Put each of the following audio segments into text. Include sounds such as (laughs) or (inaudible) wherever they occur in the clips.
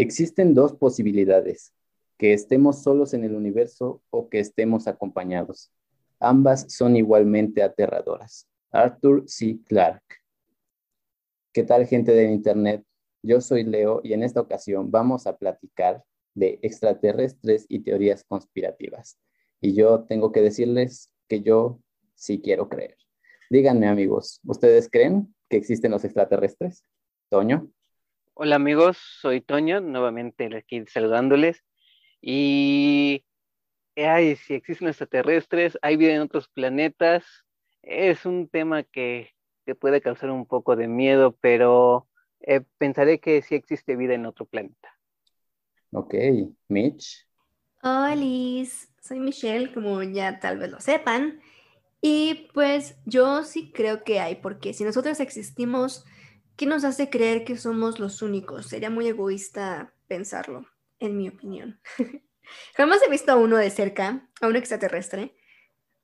Existen dos posibilidades, que estemos solos en el universo o que estemos acompañados. Ambas son igualmente aterradoras. Arthur C. Clarke. ¿Qué tal gente del Internet? Yo soy Leo y en esta ocasión vamos a platicar de extraterrestres y teorías conspirativas. Y yo tengo que decirles que yo sí quiero creer. Díganme amigos, ¿ustedes creen que existen los extraterrestres? Toño. Hola amigos, soy Toño, nuevamente aquí saludándoles. Y ay, si existen extraterrestres, hay vida en otros planetas, es un tema que, puede causar un poco de miedo, pero eh, pensaré que sí existe vida en otro planeta. Ok, Mitch. Hola, soy Michelle, como ya tal vez lo sepan. Y pues yo sí creo que hay, porque si nosotros existimos, ¿qué nos hace creer que somos los únicos? Sería muy egoísta pensarlo, en mi opinión. (laughs) Jamás he visto a uno de cerca, a un extraterrestre,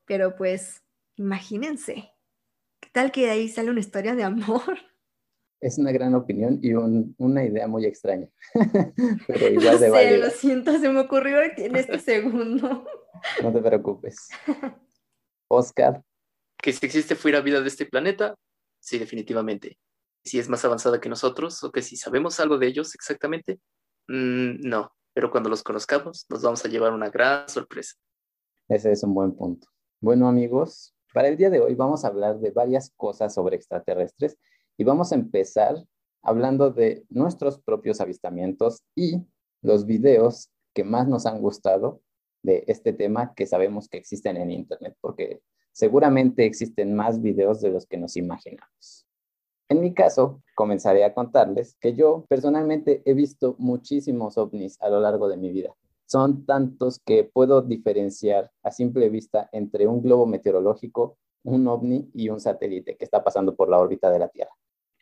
pero pues imagínense, ¿qué tal que ahí sale una historia de amor? (laughs) Es una gran opinión y una idea muy extraña, (laughs) pero igual de sé, Lo siento, se me ocurrió en este segundo. No te preocupes. Oscar. Que si existe fuera vida de este planeta, sí, definitivamente. Si es más avanzada que nosotros o que si sabemos algo de ellos exactamente, mm, no pero cuando los conozcamos nos vamos a llevar una gran sorpresa. Ese es un buen punto. Bueno amigos, para el día de hoy vamos a hablar de varias cosas sobre extraterrestres y vamos a empezar hablando de nuestros propios avistamientos y los videos que más nos han gustado de este tema que sabemos que existen en Internet, porque seguramente existen más videos de los que nos imaginamos. En mi caso, comenzaré a contarles que yo personalmente he visto muchísimos ovnis a lo largo de mi vida. Son tantos que puedo diferenciar a simple vista entre un globo meteorológico, un ovni y un satélite que está pasando por la órbita de la Tierra.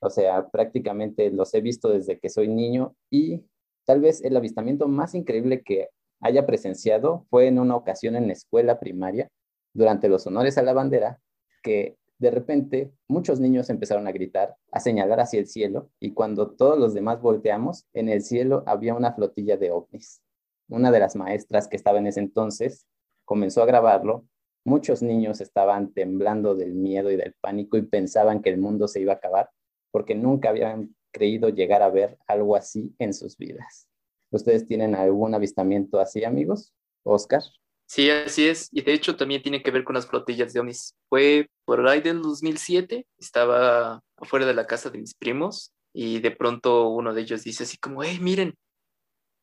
O sea, prácticamente los he visto desde que soy niño y tal vez el avistamiento más increíble que haya presenciado fue en una ocasión en la escuela primaria durante los honores a la bandera que de repente muchos niños empezaron a gritar, a señalar hacia el cielo, y cuando todos los demás volteamos, en el cielo había una flotilla de ovnis. Una de las maestras que estaba en ese entonces comenzó a grabarlo. Muchos niños estaban temblando del miedo y del pánico y pensaban que el mundo se iba a acabar porque nunca habían creído llegar a ver algo así en sus vidas. ¿Ustedes tienen algún avistamiento así, amigos? Oscar. Sí, así es. Y de hecho también tiene que ver con las flotillas de ovnis. Fue por ahí del 2007, estaba afuera de la casa de mis primos y de pronto uno de ellos dice así como, hey, miren.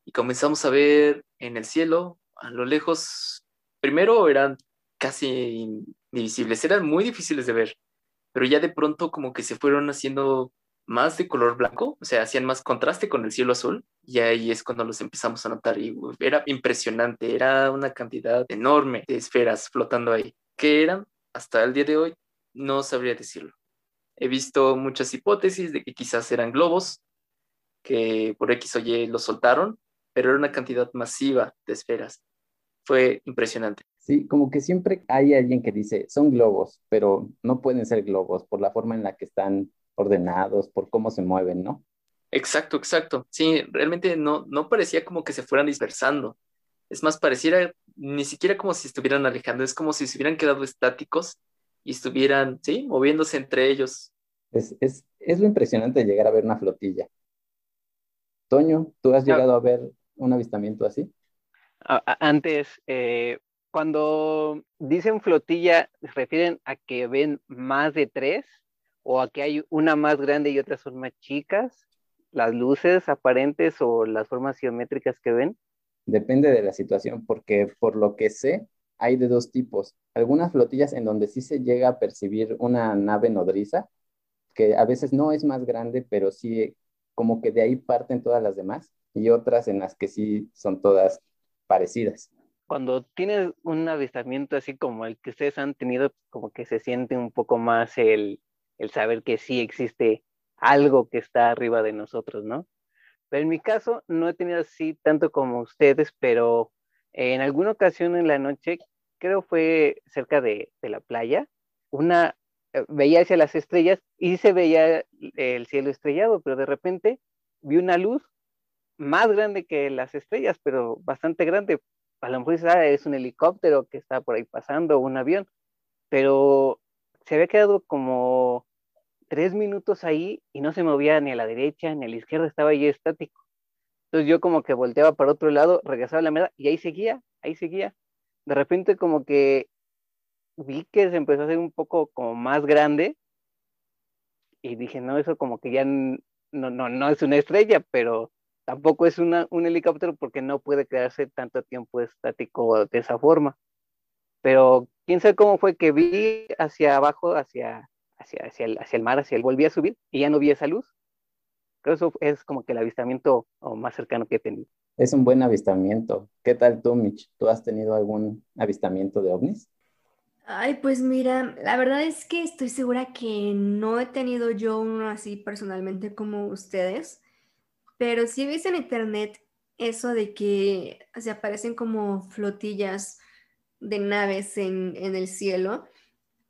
Y comenzamos a ver en el cielo, a lo lejos, primero eran casi invisibles, eran muy difíciles de ver, pero ya de pronto como que se fueron haciendo más de color blanco, o sea, hacían más contraste con el cielo azul y ahí es cuando los empezamos a notar y era impresionante, era una cantidad enorme de esferas flotando ahí. ¿Qué eran? Hasta el día de hoy no sabría decirlo. He visto muchas hipótesis de que quizás eran globos, que por X o Y los soltaron, pero era una cantidad masiva de esferas. Fue impresionante. Sí, como que siempre hay alguien que dice, son globos, pero no pueden ser globos por la forma en la que están ordenados, por cómo se mueven, ¿no? Exacto, exacto. Sí, realmente no, no parecía como que se fueran dispersando. Es más, pareciera ni siquiera como si estuvieran alejando, es como si se hubieran quedado estáticos y estuvieran, sí, moviéndose entre ellos. Es, es, es lo impresionante de llegar a ver una flotilla. Toño, ¿tú has llegado a ver un avistamiento así? Antes, eh, cuando dicen flotilla, ¿se refieren a que ven más de tres? O aquí hay una más grande y otras son más chicas, las luces aparentes o las formas geométricas que ven? Depende de la situación, porque por lo que sé, hay de dos tipos. Algunas flotillas en donde sí se llega a percibir una nave nodriza, que a veces no es más grande, pero sí como que de ahí parten todas las demás, y otras en las que sí son todas parecidas. Cuando tienes un avistamiento así como el que ustedes han tenido, como que se siente un poco más el, el saber que sí existe algo que está arriba de nosotros, ¿no? Pero en mi caso no he tenido así tanto como ustedes, pero en alguna ocasión en la noche, creo fue cerca de, la playa, una eh, veía hacia las estrellas y se veía el cielo estrellado, pero de repente vi una luz más grande que las estrellas, pero bastante grande. A lo mejor ah, es un helicóptero que está por ahí pasando, un avión, pero se había quedado como tres minutos ahí y no se movía ni a la derecha ni a la izquierda, estaba ahí estático. Entonces yo como que volteaba para otro lado, regresaba a la mesa y ahí seguía, ahí seguía. De repente como que vi que se empezó a hacer un poco como más grande y dije, no, eso como que ya no, no, no es una estrella, pero tampoco es un helicóptero porque no puede quedarse tanto tiempo estático de esa forma. Pero quién sabe cómo fue que vi hacia abajo, hacia, hacia, hacia, el, hacia el mar, hacia el, volví a subir y ya no vi esa luz. Creo eso es como que el avistamiento más cercano que he tenido. Es un buen avistamiento. ¿Qué tal tú, Mitch? ¿Tú has tenido algún avistamiento de ovnis? Ay, pues mira, la verdad es que estoy segura que no he tenido yo uno así personalmente como ustedes, pero sí he visto en internet eso de que se aparecen como flotillas de naves en, en el cielo,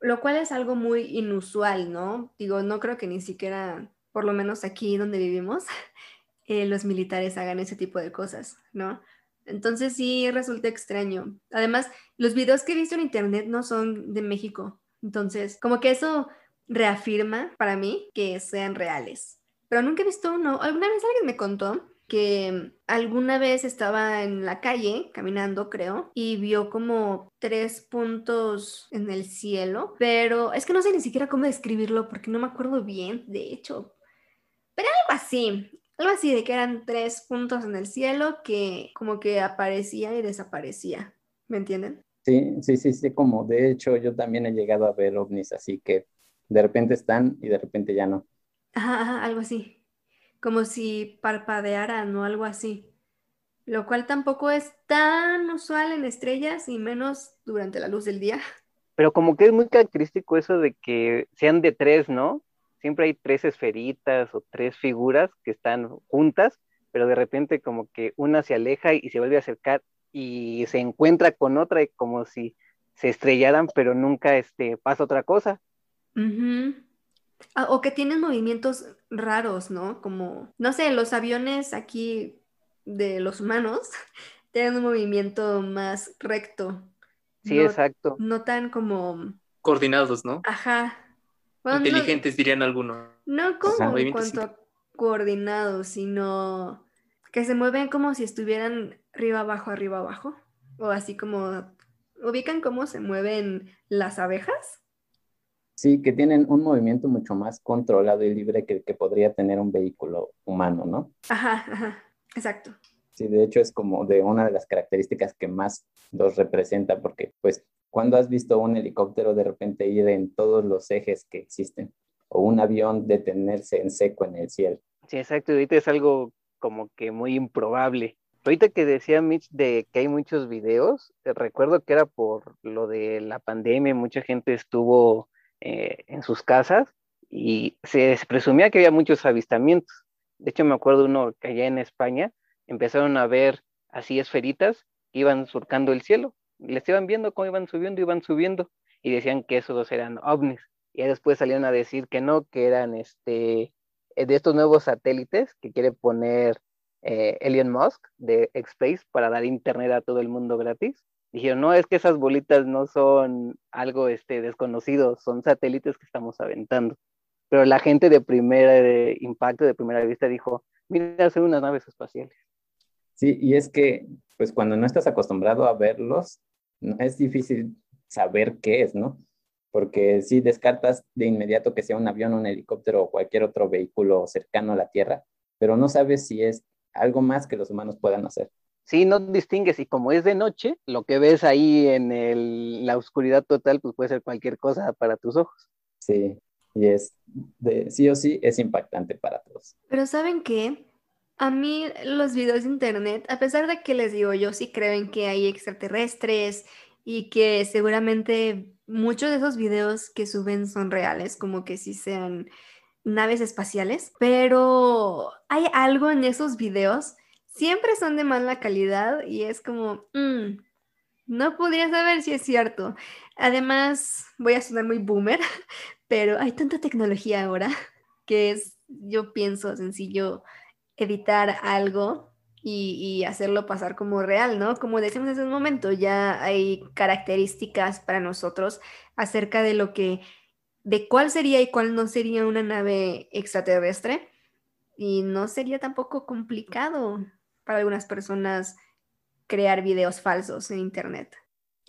lo cual es algo muy inusual, ¿no? Digo, no creo que ni siquiera, por lo menos aquí donde vivimos, (laughs) eh, los militares hagan ese tipo de cosas, ¿no? Entonces sí resulta extraño. Además, los videos que he visto en internet no son de México. Entonces, como que eso reafirma para mí que sean reales. Pero nunca he visto uno. Alguna vez alguien me contó que alguna vez estaba en la calle caminando, creo, y vio como tres puntos en el cielo, pero es que no sé ni siquiera cómo describirlo porque no me acuerdo bien, de hecho. Pero algo así. Algo así de que eran tres puntos en el cielo que como que aparecía y desaparecía. ¿Me entienden? Sí, sí, sí, sí, como de hecho yo también he llegado a ver ovnis así que de repente están y de repente ya no. Ajá, ajá, algo así. Como si parpadearan o algo así. Lo cual tampoco es tan usual en estrellas y menos durante la luz del día. (laughs) Pero como que es muy característico eso de que sean de tres, ¿no? siempre hay tres esferitas o tres figuras que están juntas, pero de repente como que una se aleja y se vuelve a acercar y se encuentra con otra y como si se estrellaran, pero nunca este, pasa otra cosa. Ah, o que tienen movimientos raros, ¿no? Como, no sé, los aviones aquí de los humanos (laughs) tienen un movimiento más recto. Sí, exacto. No tan como... Coordinados, ¿no? Ajá. Inteligentes, dirían algunos. No como en cuanto a coordinados, sino que se mueven como si estuvieran arriba, abajo, arriba, abajo. O así como, ¿ubican cómo se mueven las abejas? Sí, que tienen un movimiento mucho más controlado y libre que el que podría tener un vehículo humano, ¿no? Ajá, ajá, exacto. Sí, de hecho es como de una de las características que más los representa, porque pues cuando has visto un helicóptero de repente ir en todos los ejes que existen? O un avión detenerse en seco en el cielo. Sí, exacto. Ahorita es algo como que muy improbable. Ahorita que decía Mitch de que hay muchos videos, recuerdo que era por lo de la pandemia, mucha gente estuvo eh, en sus casas y se presumía que había muchos avistamientos. De hecho, me acuerdo uno que allá en España empezaron a ver así esferitas que iban surcando el cielo les iban viendo cómo iban subiendo, iban subiendo, y decían que esos dos eran ovnis. Y después salieron a decir que no, que eran este, eh, de estos nuevos satélites que quiere poner eh, Elon Musk de X-Space para dar internet a todo el mundo gratis. Dijeron, no, es que esas bolitas no son algo este, desconocido, son satélites que estamos aventando. Pero la gente de primer impacto, de primera vista, dijo, mira, son unas naves espaciales. Sí, y es que, pues cuando no estás acostumbrado a verlos, es difícil saber qué es, ¿no? Porque si descartas de inmediato que sea un avión, un helicóptero o cualquier otro vehículo cercano a la Tierra, pero no sabes si es algo más que los humanos puedan hacer. Sí, no distingues y como es de noche, lo que ves ahí en la oscuridad total, pues puede ser cualquier cosa para tus ojos. Sí, y es de sí o sí es impactante para todos. Pero ¿saben qué? A mí los videos de internet, a pesar de que les digo, yo sí creo en que hay extraterrestres y que seguramente muchos de esos videos que suben son reales, como que sí sean naves espaciales, pero hay algo en esos videos, siempre son de mala calidad y es como, mm, no podría saber si es cierto. Además, voy a sonar muy boomer, (laughs) pero hay tanta tecnología ahora (laughs) que es, yo pienso, sencillo editar algo y, hacerlo pasar como real, ¿no? Como decimos hace un momento, ya hay características para nosotros acerca de lo que, de cuál sería y cuál no sería una nave extraterrestre. Y no sería tampoco complicado para algunas personas crear videos falsos en Internet.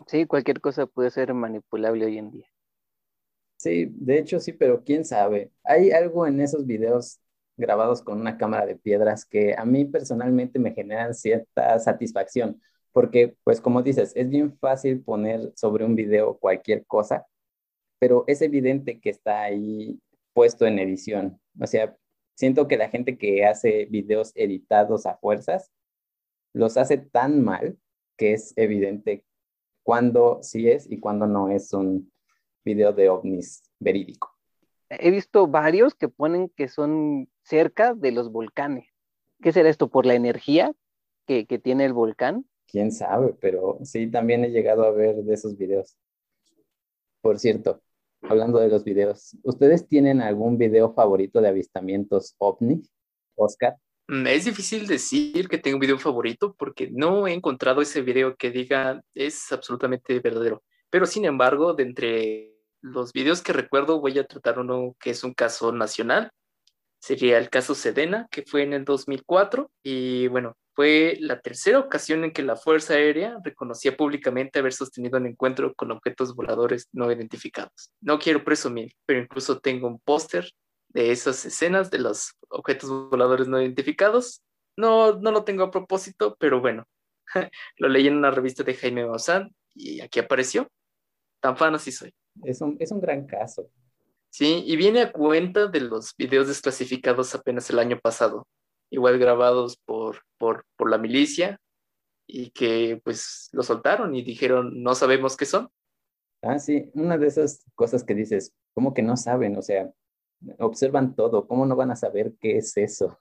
Sí, cualquier cosa puede ser manipulable hoy en día. Sí, de hecho sí, pero quién sabe. Hay algo en esos videos grabados con una cámara de piedras que a mí personalmente me generan cierta satisfacción, porque pues como dices, es bien fácil poner sobre un video cualquier cosa, pero es evidente que está ahí puesto en edición. O sea, siento que la gente que hace videos editados a fuerzas los hace tan mal que es evidente cuándo sí es y cuándo no es un video de ovnis verídico. He visto varios que ponen que son cerca de los volcanes. ¿Qué será esto? ¿Por la energía que, tiene el volcán? Quién sabe, pero sí, también he llegado a ver de esos videos. Por cierto, hablando de los videos, ¿ustedes tienen algún video favorito de avistamientos ovni, Oscar? Mm, es difícil decir que tengo un video favorito porque no he encontrado ese video que diga es absolutamente verdadero. Pero sin embargo, de entre los videos que recuerdo voy a tratar uno que es un caso nacional. Sería el caso Sedena, que fue en el 2004. Y bueno, fue la tercera ocasión en que la Fuerza Aérea reconocía públicamente haber sostenido un encuentro con objetos voladores no identificados. No quiero presumir, pero incluso tengo un póster de esas escenas de los objetos voladores no identificados. No, no lo tengo a propósito, pero bueno, (laughs) lo leí en una revista de Jaime Maussan y aquí apareció. Tan fan así soy. Es un, es un gran caso. Sí, y viene a cuenta de los videos desclasificados apenas el año pasado, igual grabados por, por, por la milicia y que pues lo soltaron y dijeron no sabemos qué son. Ah, sí, una de esas cosas que dices, ¿cómo que no saben? O sea, observan todo, ¿cómo no van a saber qué es eso?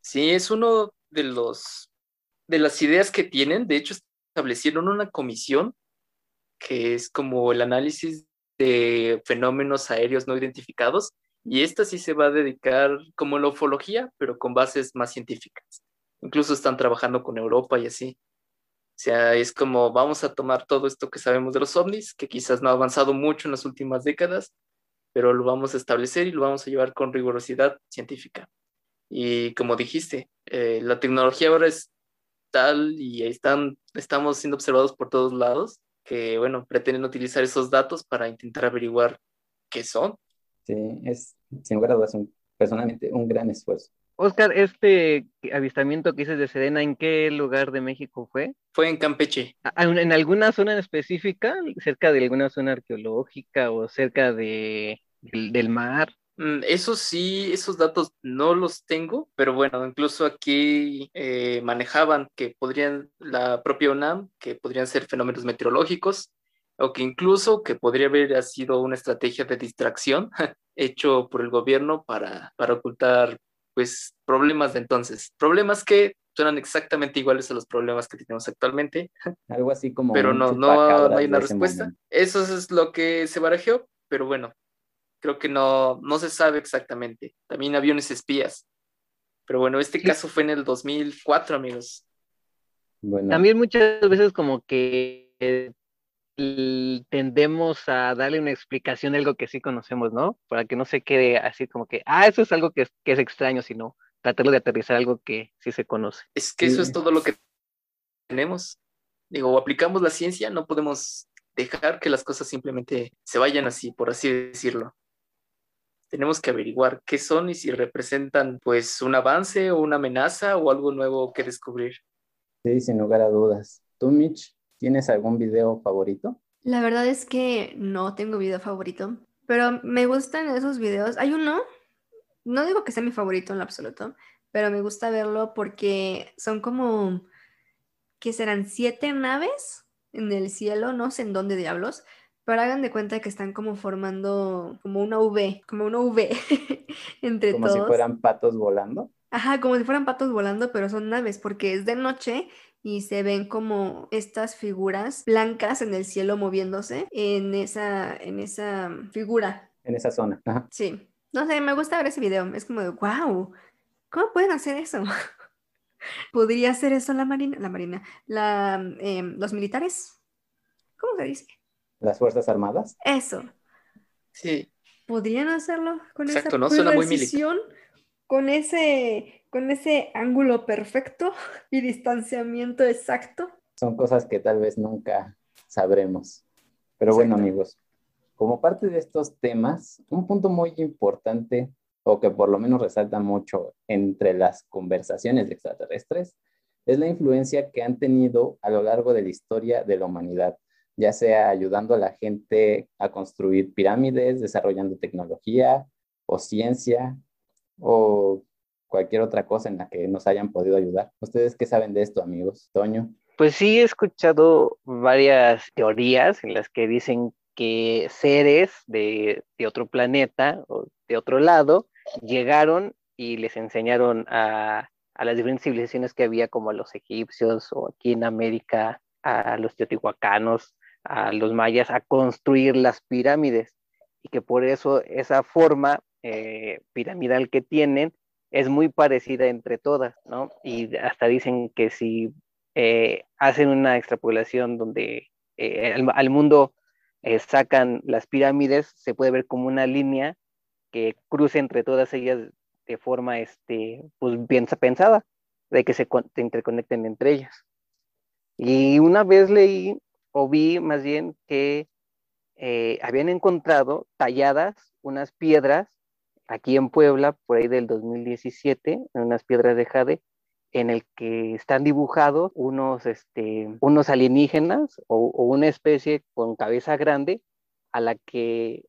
Sí, es uno de los de las ideas que tienen, de hecho establecieron una comisión que es como el análisis de fenómenos aéreos no identificados y esta sí se va a dedicar como la ufología, pero con bases más científicas. Incluso están trabajando con Europa y así. O sea, es como vamos a tomar todo esto que sabemos de los ovnis, que quizás no ha avanzado mucho en las últimas décadas, pero lo vamos a establecer y lo vamos a llevar con rigurosidad científica. Y como dijiste, eh, la tecnología ahora es tal y están, estamos siendo observados por todos lados que, bueno, pretenden utilizar esos datos para intentar averiguar qué son. Sí, es sin lugar a dudas personalmente un gran esfuerzo. Oscar, este avistamiento que hice de Serena, ¿en qué lugar de México fue? Fue en Campeche. ¿En alguna zona en específica? ¿Cerca de alguna zona arqueológica o cerca de, del mar? Mm, eso sí, esos datos no los tengo, pero bueno, incluso aquí eh, manejaban que podrían, la propia UNAM, que podrían ser fenómenos meteorológicos, o que incluso que podría haber sido una estrategia de distracción (laughs) hecho por el gobierno para, para ocultar pues problemas de entonces, problemas que suenan exactamente iguales a los problemas que tenemos actualmente. (laughs) Algo así como... Pero no, no, no hay una respuesta. Eso es lo que se barajeó, pero bueno, creo que no, no se sabe exactamente. También aviones espías. Pero bueno, este caso fue en el 2004, amigos. También muchas veces como que tendemos a darle una explicación de algo que sí conocemos, ¿no? Para que no se quede así como que, ah, eso es algo que es, que es extraño, sino tratarlo de aterrizar algo que sí se conoce. Es que eso es todo lo que tenemos. Digo, aplicamos la ciencia, no podemos dejar que las cosas simplemente se vayan así, por así decirlo tenemos que averiguar qué son y si representan pues un avance o una amenaza o algo nuevo que descubrir. Sí, sin lugar a dudas. ¿Tú, Mitch, tienes algún video favorito? La verdad es que no tengo video favorito, pero me gustan esos videos. Hay uno, no digo que sea mi favorito en lo absoluto, pero me gusta verlo porque son como, que serán siete naves en el cielo, no sé en dónde diablos, pero hagan de cuenta que están como formando como una V, como una V (laughs) entre todos. Como si fueran patos volando. Ajá, como si fueran patos volando, pero son naves porque es de noche y se ven como estas figuras blancas en el cielo moviéndose en esa, en esa figura. En esa zona. Ajá. Sí. No sé, me gusta ver ese video. Es como de, wow, ¿cómo pueden hacer eso? (laughs) ¿Podría ser eso la marina? La marina. La, em, ¿Los militares? ¿Cómo se dice? ¿Las Fuerzas Armadas? Eso. Sí. ¿Podrían hacerlo con Exacto, esa ¿no? Suena muy precisión? Con ese, con ese ángulo perfecto (laughs) y distanciamiento exacto. Son cosas que tal vez nunca sabremos. Pero bueno, Exacto. amigos, como parte de estos temas, un punto muy importante o que por lo menos resalta mucho entre las conversaciones de extraterrestres es la influencia que han tenido a lo largo de la historia de la humanidad, ya sea ayudando a la gente a construir pirámides, desarrollando tecnología o ciencia o cualquier otra cosa en la que nos hayan podido ayudar. ¿Ustedes qué saben de esto, amigos? Toño. Pues sí, he escuchado varias teorías en las que dicen que seres de, otro planeta o de otro lado llegaron y les enseñaron a, a las diferentes civilizaciones que había, como a los egipcios o aquí en América, a los teotihuacanos, a los mayas, a construir las pirámides. Y que por eso esa forma eh, piramidal que tienen es muy parecida entre todas, ¿no? Y hasta dicen que si eh, hacen una extrapolación donde eh, al, mundo eh, sacan las pirámides, se puede ver como una línea que cruce entre todas ellas de forma este, pues, bien pensada, de que se, se interconecten entre ellas. Y una vez leí o vi más bien que habían encontrado talladas unas piedras aquí en Puebla, por ahí del 2017, unas piedras de jade, en el que están dibujados unos, este, unos alienígenas o, una especie con cabeza grande a la que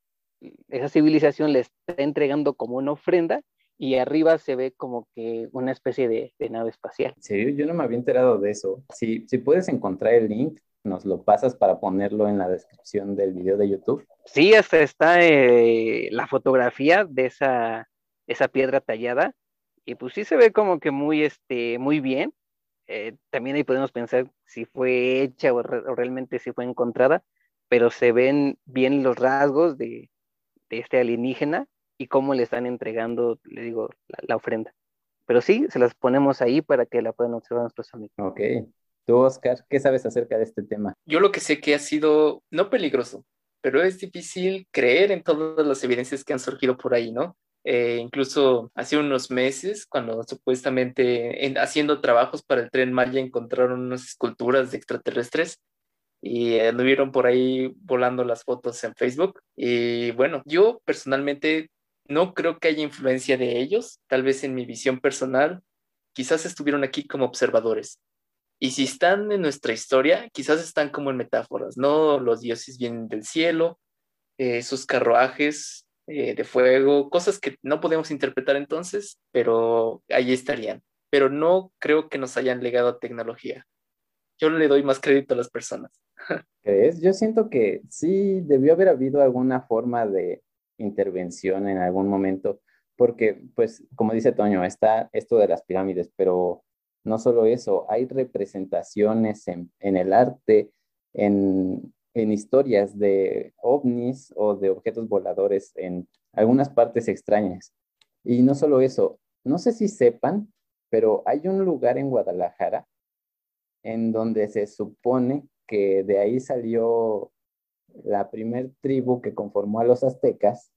esa civilización le está entregando como una ofrenda y arriba se ve como que una especie de, nave espacial. Sí, yo no me había enterado de eso. Si, si puedes encontrar el link, nos lo pasas para ponerlo en la descripción del video de YouTube. Sí, hasta está eh, la fotografía de esa, esa piedra tallada y pues sí se ve como que muy, este, muy bien. Eh, también ahí podemos pensar si fue hecha o, re o, realmente si fue encontrada, pero se ven bien los rasgos de, de este alienígena y cómo le están entregando, le digo, la, la, ofrenda. Pero sí, se las ponemos ahí para que la puedan observar nuestros amigos. Ok. Oscar, ¿qué sabes acerca de este tema? Yo lo que sé que ha sido, no peligroso, pero es difícil creer en todas las evidencias que han surgido por ahí, ¿no? Eh, incluso hace unos meses, cuando supuestamente en, haciendo trabajos para el tren Maya encontraron unas esculturas de extraterrestres y anduvieron por ahí volando las fotos en Facebook. Y bueno, yo personalmente no creo que haya influencia de ellos, tal vez en mi visión personal, quizás estuvieron aquí como observadores. Y si están en nuestra historia, quizás están como en metáforas, ¿no? Los dioses vienen del cielo, eh, sus carruajes eh, de fuego, cosas que no podemos interpretar entonces, pero ahí estarían. Pero no creo que nos hayan legado tecnología. Yo le doy más crédito a las personas. (laughs) ¿Crees? Yo siento que sí debió haber habido alguna forma de intervención en algún momento, porque, pues, como dice Toño, está esto de las pirámides, pero no solo eso, hay representaciones en, el arte, en, en, historias de ovnis o de objetos voladores en algunas partes extrañas. Y no solo eso, no sé si sepan, pero hay un lugar en Guadalajara en donde se supone que de ahí salió la primer tribu que conformó a los aztecas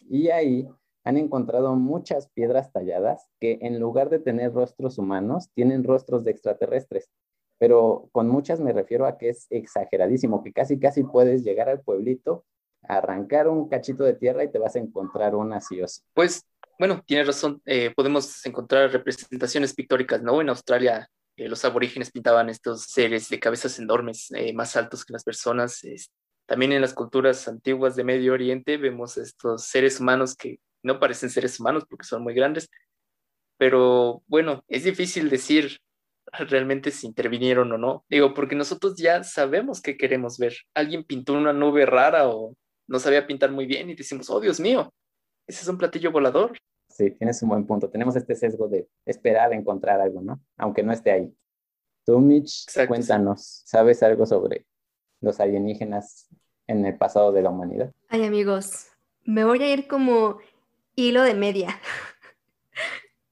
y ahí han encontrado muchas piedras talladas que en lugar de tener rostros humanos, tienen rostros de extraterrestres. Pero con muchas me refiero a que es exageradísimo, que casi casi puedes llegar al pueblito, arrancar un cachito de tierra y te vas a encontrar una sí o sí. Pues, bueno, tienes razón, eh, podemos encontrar representaciones pictóricas, ¿no? En Australia eh, los aborígenes pintaban estos seres de cabezas enormes, eh, más altos que las personas. también en las culturas antiguas de Medio Oriente vemos estos seres humanos que no parecen seres humanos porque son muy grandes, pero bueno, es difícil decir realmente si intervinieron o no. Digo, porque nosotros ya sabemos qué queremos ver. Alguien pintó una nube rara o no sabía pintar muy bien y decimos, oh Dios mío, ese es un platillo volador. Sí, tienes un buen punto. Tenemos este sesgo de esperar a encontrar algo, ¿no? Aunque no esté ahí. Tú, Mitch, Exacto, cuéntanos, sí. ¿sabes algo sobre los alienígenas en el pasado de la humanidad? Ay, amigos, me voy a ir como hilo de media. (laughs)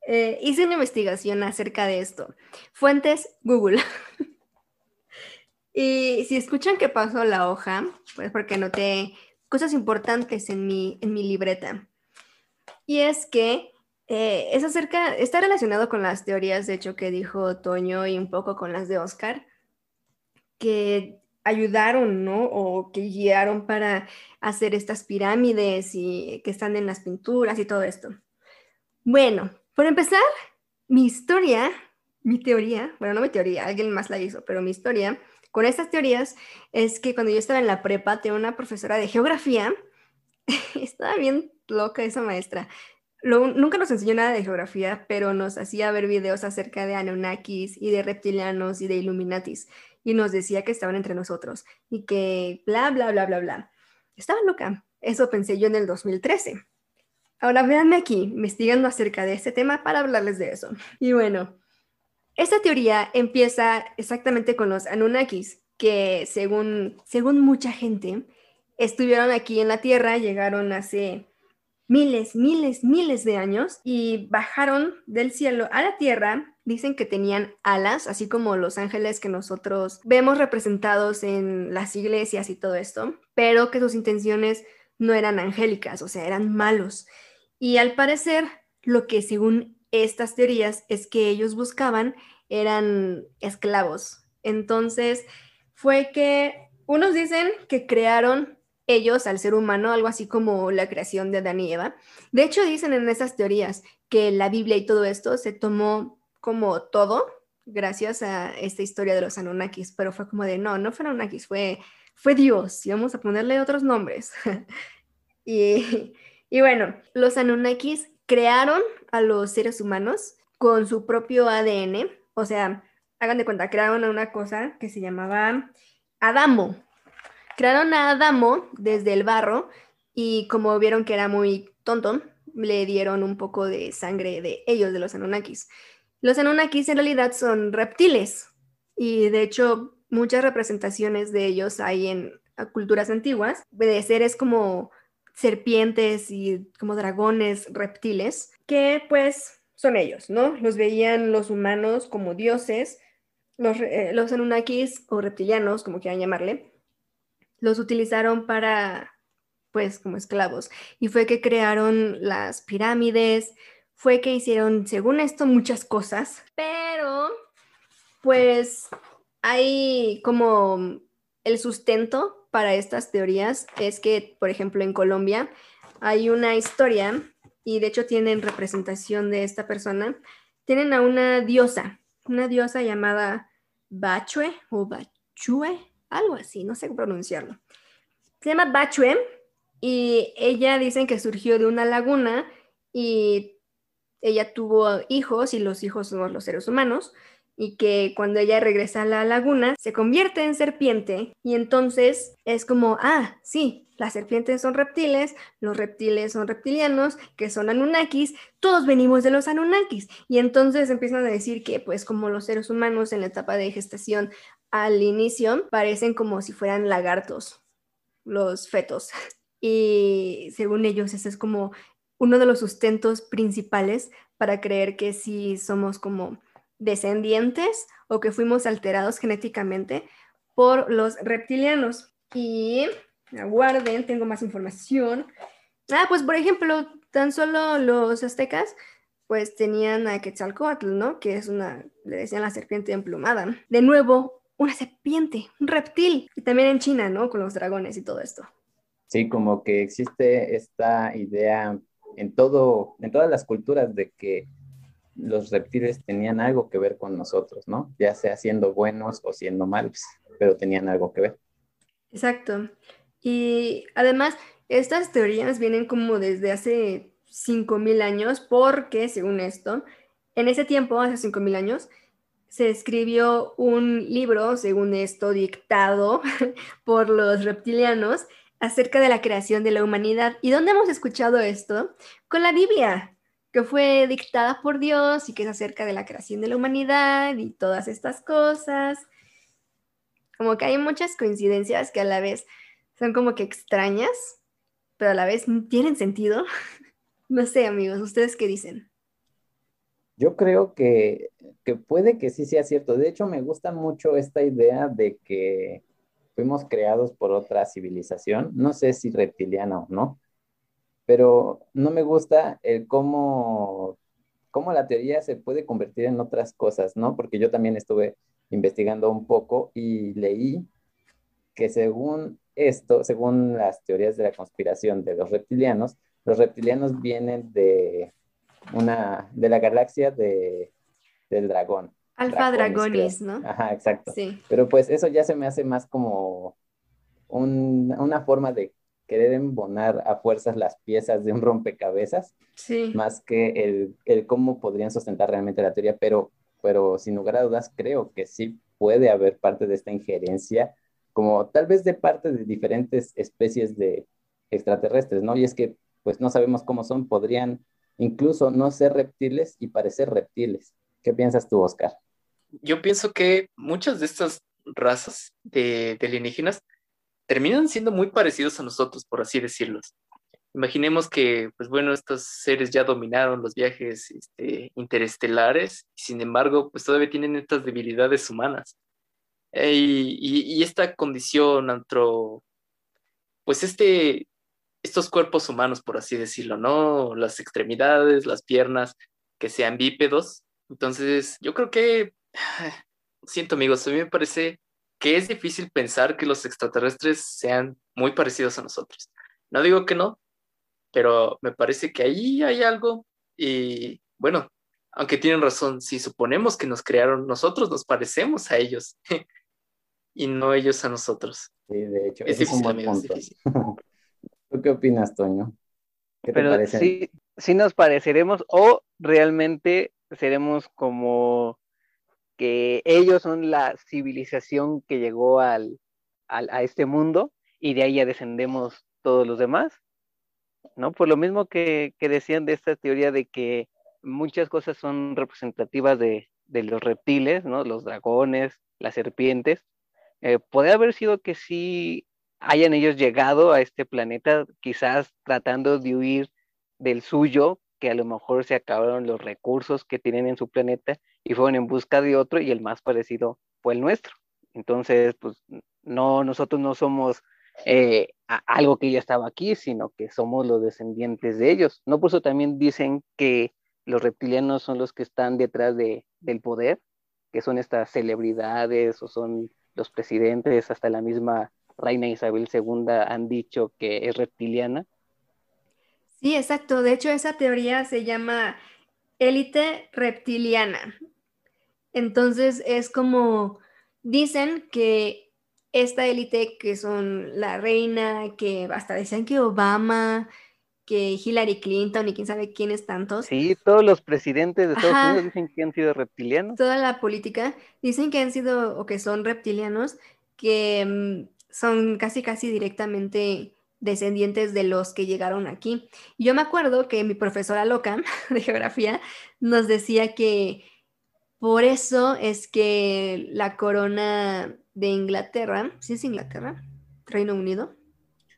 Eh, hice una investigación acerca de esto. Fuentes, Google. (laughs) y si escuchan que pasó la hoja, pues porque anoté cosas importantes en mi, en mi libreta. Y es que eh, es acerca, está relacionado con las teorías, de hecho, que dijo Toño y un poco con las de Oscar, que ayudaron, ¿no? O que guiaron para hacer estas pirámides y que están en las pinturas y todo esto. Bueno, por empezar, mi historia, mi teoría, bueno, no mi teoría, alguien más la hizo, pero mi historia con estas teorías es que cuando yo estaba en la prepa, tenía una profesora de geografía, (laughs) estaba bien loca esa maestra, nunca nos enseñó nada de geografía, pero nos hacía ver videos acerca de Anunnakis y de reptilianos y de Illuminatis. Y nos decía que estaban entre nosotros y que bla, bla, bla, bla, bla. Estaba loca. Eso pensé yo en el 2013. Ahora véanme aquí, investigando acerca de este tema para hablarles de eso. Y bueno, esta teoría empieza exactamente con los Anunnakis, que según, según mucha gente, estuvieron aquí en la Tierra, llegaron hace miles, miles, miles de años y bajaron del cielo a la tierra. Dicen que tenían alas, así como los ángeles que nosotros vemos representados en las iglesias y todo esto, pero que sus intenciones no eran angélicas, o sea, eran malos. Y al parecer, lo que según estas teorías es que ellos buscaban eran esclavos. Entonces, fue que unos dicen que crearon ellos al ser humano, algo así como la creación de Adán y Eva. De hecho, dicen en esas teorías que la Biblia y todo esto se tomó como todo gracias a esta historia de los Anunnakis, pero fue como de, no, no fue Anunnakis, fue, fue Dios, y vamos a ponerle otros nombres. (laughs) y, y bueno, los Anunnakis crearon a los seres humanos con su propio ADN, o sea, hagan de cuenta, crearon a una cosa que se llamaba Adamo, Crearon a Adamo desde el barro y como vieron que era muy tonto, le dieron un poco de sangre de ellos, de los Anunnakis. Los Anunnakis en realidad son reptiles y de hecho muchas representaciones de ellos hay en culturas antiguas, de seres como serpientes y como dragones reptiles, que pues son ellos, ¿no? Los veían los humanos como dioses, los, eh, Anunnakis o reptilianos, como quieran llamarle, los utilizaron para, pues, como esclavos. Y fue que crearon las pirámides, fue que hicieron, según esto, muchas cosas, pero, pues, hay como el sustento para estas teorías es que, por ejemplo, en Colombia hay una historia y de hecho tienen representación de esta persona. Tienen a una diosa, una diosa llamada Bachue o Bachue, algo así, no sé pronunciarlo. Se llama Bachue y ella dicen que surgió de una laguna y ella tuvo hijos y los hijos somos los seres humanos y que cuando ella regresa a la laguna se convierte en serpiente y entonces es como, ah, sí, las serpientes son reptiles, los reptiles son reptilianos, que son Anunnakis, todos venimos de los Anunnakis. Y entonces empiezan a decir que pues como los seres humanos en la etapa de gestación al inicio parecen como si fueran lagartos, los fetos. (laughs) Y según ellos, ese es como uno de los sustentos principales para creer que sí somos como descendientes o que fuimos alterados genéticamente por los reptilianos. Y aguarden, tengo más información. Ah, pues por ejemplo, tan solo los aztecas pues tenían a Quetzalcoatl, ¿no? Que es una, le decían la serpiente emplumada. De nuevo, una serpiente, un reptil. Y también en China, ¿no? Con los dragones y todo esto. Sí, como que existe esta idea en todo, en todas las culturas de que los reptiles tenían algo que ver con nosotros, ¿no? Ya sea siendo buenos o siendo malos, pero tenían algo que ver. Exacto. Y además, estas teorías vienen como desde hace 5.000 años, porque según esto, en ese tiempo, hace 5.000 años, se escribió un libro, según esto, dictado (laughs) por los reptilianos acerca de la creación de la humanidad. ¿Y dónde hemos escuchado esto? Con la Biblia, que fue dictada por Dios y que es acerca de la creación de la humanidad y todas estas cosas. Como que hay muchas coincidencias que a la vez son como que extrañas, pero a la vez tienen sentido. (laughs) no sé, amigos, ¿ustedes qué dicen? Yo creo que, que puede que sí sea cierto. De hecho, me gusta mucho esta idea de que fuimos creados por otra civilización. No sé si reptiliana o no, pero no me gusta el cómo, cómo la teoría se puede convertir en otras cosas, ¿no? Porque yo también estuve investigando un poco y leí que según esto, según las teorías de la conspiración de los reptilianos, los reptilianos vienen de una, de la galaxia de, del dragón. Alfa Dragonis, ¿no? Ajá, exacto. Sí. Pero pues eso ya se me hace más como una forma de querer embonar a fuerzas las piezas de un rompecabezas, sí. más que el, el, cómo podrían sustentar realmente la teoría, pero, pero sin lugar a dudas creo que sí puede haber parte de esta injerencia, como tal vez de parte de diferentes especies de extraterrestres, ¿no? Y es que pues no sabemos cómo son, podrían incluso no ser reptiles y parecer reptiles. ¿Qué piensas tú, Oscar? Yo pienso que muchas de estas razas de, de alienígenas terminan siendo muy parecidos a nosotros, por así decirlo. Imaginemos que, pues bueno, estos seres ya dominaron los viajes este, interestelares, y sin embargo, pues todavía tienen estas debilidades humanas. Eh, y, esta condición antro, pues este, estos cuerpos humanos, por así decirlo, ¿no? Las extremidades, las piernas, que sean bípedos. Entonces, yo creo que, siento amigos, a mí me parece que es difícil pensar que los extraterrestres sean muy parecidos a nosotros. No digo que no, pero me parece que ahí hay algo y bueno, aunque tienen razón, si suponemos que nos crearon, nosotros nos parecemos a ellos (laughs) y no ellos a nosotros. Sí, de hecho, es, difícil, (laughs) ¿Tú qué opinas, Toño? ¿Qué te pero sí, sí nos pareceremos o realmente seremos como que ellos son la civilización que llegó al, a este mundo y de ahí ya descendemos todos los demás, ¿no? Por lo mismo que, decían de esta teoría de que muchas cosas son representativas de, los reptiles, ¿no? Los dragones, las serpientes. Eh, puede haber sido que sí hayan ellos llegado a este planeta, quizás tratando de huir del suyo, que a lo mejor se acabaron los recursos que tienen en su planeta y fueron en busca de otro y el más parecido fue el nuestro. Entonces, pues no, nosotros no somos eh, algo que ya estaba aquí, sino que somos los descendientes de ellos. No por eso también dicen que los reptilianos son los que están detrás de, del poder, que son estas celebridades o son los presidentes, hasta la misma reina Isabel II han dicho que es reptiliana. Sí, exacto. De hecho, esa teoría se llama élite reptiliana. Entonces es como dicen que esta élite que son la reina, que hasta decían que Obama, que Hillary Clinton y quién sabe quiénes tantos. Sí, todos los presidentes de Estados Unidos dicen que han sido reptilianos. Toda la política dicen que han sido o que son reptilianos, que mm, son casi casi directamente descendientes de los que llegaron aquí. Yo me acuerdo que mi profesora loca (laughs) de geografía nos decía que por eso es que la corona de Inglaterra, ¿sí es Inglaterra? Reino Unido.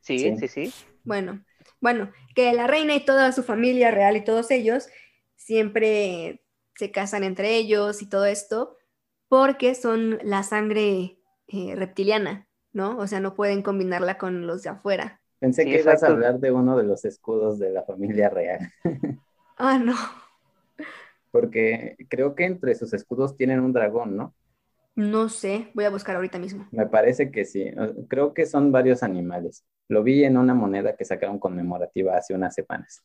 Sí, sí, sí, Bueno, bueno, que la reina y toda su familia real y todos ellos siempre se casan entre ellos y todo esto porque son la sangre eh, reptiliana, ¿no? O sea, no pueden combinarla con los de afuera. Pensé que ibas a hablar de uno de los escudos de la familia real. (laughs) ah, no. Porque creo que entre sus escudos tienen un dragón, ¿no? No sé, voy a buscar ahorita mismo. Me parece que sí. Creo que son varios animales. Lo vi en una moneda que sacaron conmemorativa hace unas semanas.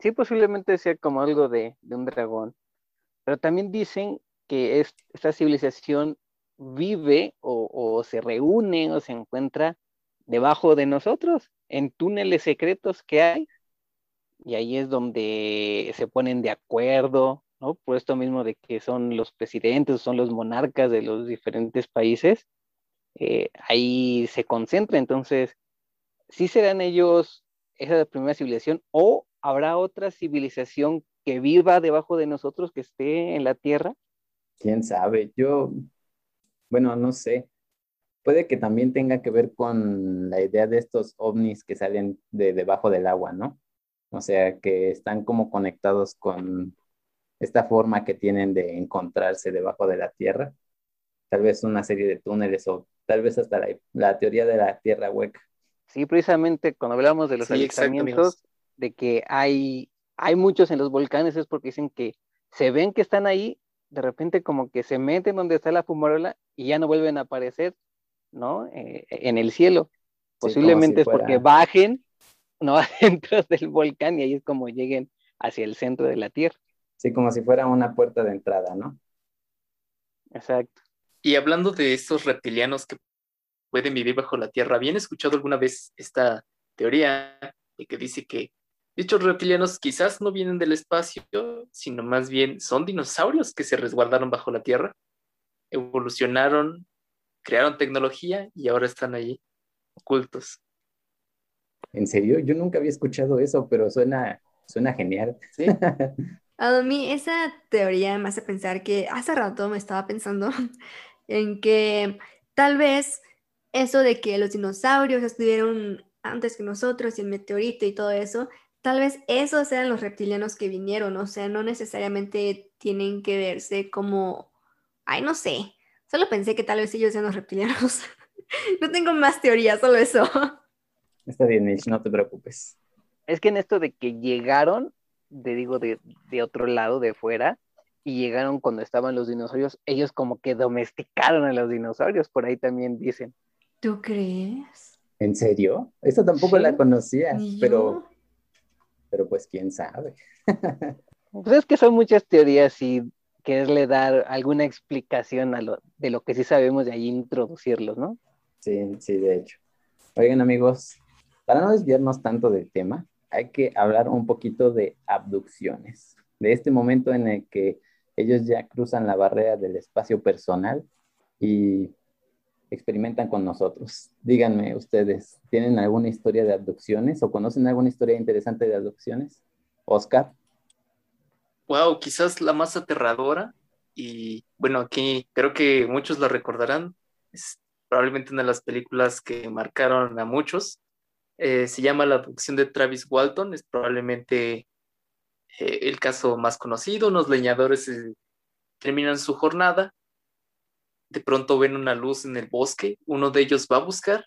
Sí, posiblemente sea como algo de, un dragón. Pero también dicen que esta civilización vive o, o se reúne o se encuentra debajo de nosotros, en túneles secretos que hay. Y ahí es donde se ponen de acuerdo, ¿no? Por esto mismo de que son los presidentes, son los monarcas de los diferentes países. Eh, ahí se concentra. Entonces, si serán ellos esa primera civilización o habrá otra civilización que viva debajo de nosotros, que esté en la Tierra? ¿Quién sabe? Yo, bueno, no sé puede que también tenga que ver con la idea de estos ovnis que salen de debajo del agua, ¿no? O sea, que están como conectados con, esta forma que tienen de encontrarse debajo de la Tierra. Tal vez una serie de túneles o tal vez hasta la, teoría de la Tierra hueca. Sí, precisamente cuando hablamos de los sí, de que hay, hay muchos en los volcanes es porque dicen que se ven que están ahí, de repente como que se meten donde está la fumarola y ya no vuelven a aparecer, ¿no? Eh, en el cielo. Posiblemente es porque bajen, ¿no? (laughs) Adentro del volcán y ahí es como lleguen hacia el centro de la Tierra. Sí, como si fuera una puerta de entrada, ¿no? Exacto. Y hablando de estos reptilianos que pueden vivir bajo la Tierra, ¿habían escuchado alguna vez esta teoría de que dice que dichos reptilianos quizás no vienen del espacio, sino más bien son dinosaurios que se resguardaron bajo la Tierra, evolucionaron, crearon tecnología y ahora están allí ocultos. ¿En serio? Yo nunca había escuchado eso, pero suena, suena genial. ¿Sí? (laughs) A mí esa teoría me hace pensar que hace rato me estaba pensando (laughs) en que tal vez eso de que los dinosaurios estuvieron antes que nosotros y el meteorito y todo eso, tal vez esos eran los reptilianos que vinieron, o sea, no necesariamente tienen que verse como, ay, no sé, solo pensé que tal vez ellos eran los reptilianos. (laughs) no tengo más teorías, solo eso. Está bien, Mitch, no te preocupes. Es que en esto de que llegaron, te digo, de, de otro lado, de fuera, y llegaron cuando estaban los dinosaurios, ellos como que domesticaron a los dinosaurios, por ahí también dicen. ¿Tú crees? ¿En serio? Eso tampoco la conocía, pero, pero pues quién sabe. (laughs) pues es que son muchas teorías y quererle dar alguna explicación a lo, de lo que sí sabemos de ahí introducirlos, ¿no? Sí, sí, de hecho. Oigan amigos, para no desviarnos tanto del tema, hay que hablar un poquito de abducciones, de este momento en el que ellos ya cruzan la barrera del espacio personal y experimentan con nosotros. Díganme ustedes, ¿tienen alguna historia de abducciones o conocen alguna historia interesante de abducciones? Oscar. Wow, quizás la más aterradora y bueno, aquí creo que muchos la recordarán. Es probablemente una de las películas que marcaron a muchos. Eh, se llama La abducción de Travis Walton. Es probablemente eh, el caso más conocido. Unos leñadores eh, terminan su jornada de pronto ven una luz en el bosque, uno de ellos va a buscar,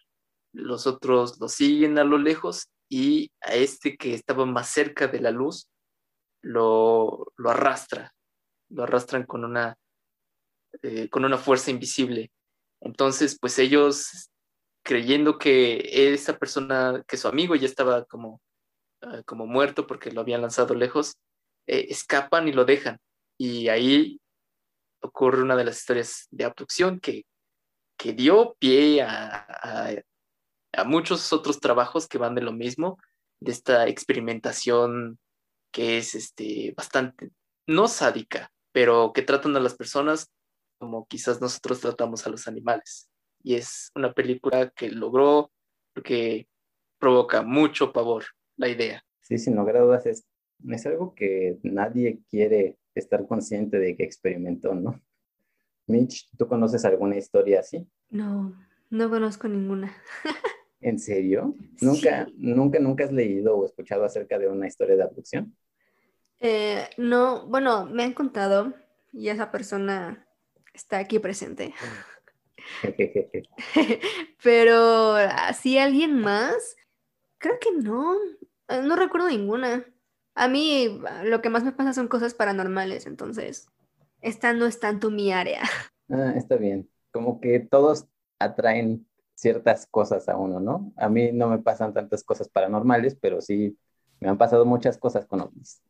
los otros lo siguen a lo lejos y a este que estaba más cerca de la luz lo, lo arrastra, lo arrastran con una, con una fuerza invisible. Entonces, pues ellos creyendo que esa persona, que su amigo ya estaba como, ah, como muerto porque lo habían lanzado lejos, eh, escapan y lo dejan. Y ahí ocurre una de las historias de abducción que, que dio pie a, a, muchos otros trabajos que van de lo mismo, de esta experimentación que es este, bastante, no sádica, pero que tratan a las personas como quizás nosotros tratamos a los animales. Y es una película que logró, que provoca mucho pavor la idea. Sí, sin lugar a dudas, es, es algo que nadie quiere estar consciente de que experimentó, ¿no? Mitch, ¿tú conoces alguna historia así? No, no conozco ninguna. (laughs) ¿En serio? ¿Nunca, nunca, nunca has leído o escuchado acerca de una historia de abducción? Eh, no, bueno, me han contado y esa persona está aquí presente. (laughs) (laughs) Pero así alguien más, creo que no, eh, no recuerdo ninguna. A mí lo que más me pasa son cosas paranormales, entonces esta no es tanto mi área. (laughs) Ah, está bien. Como que todos atraen ciertas cosas a uno, ¿no? A mí no me pasan tantas cosas paranormales, pero sí me han pasado muchas cosas con ovnis.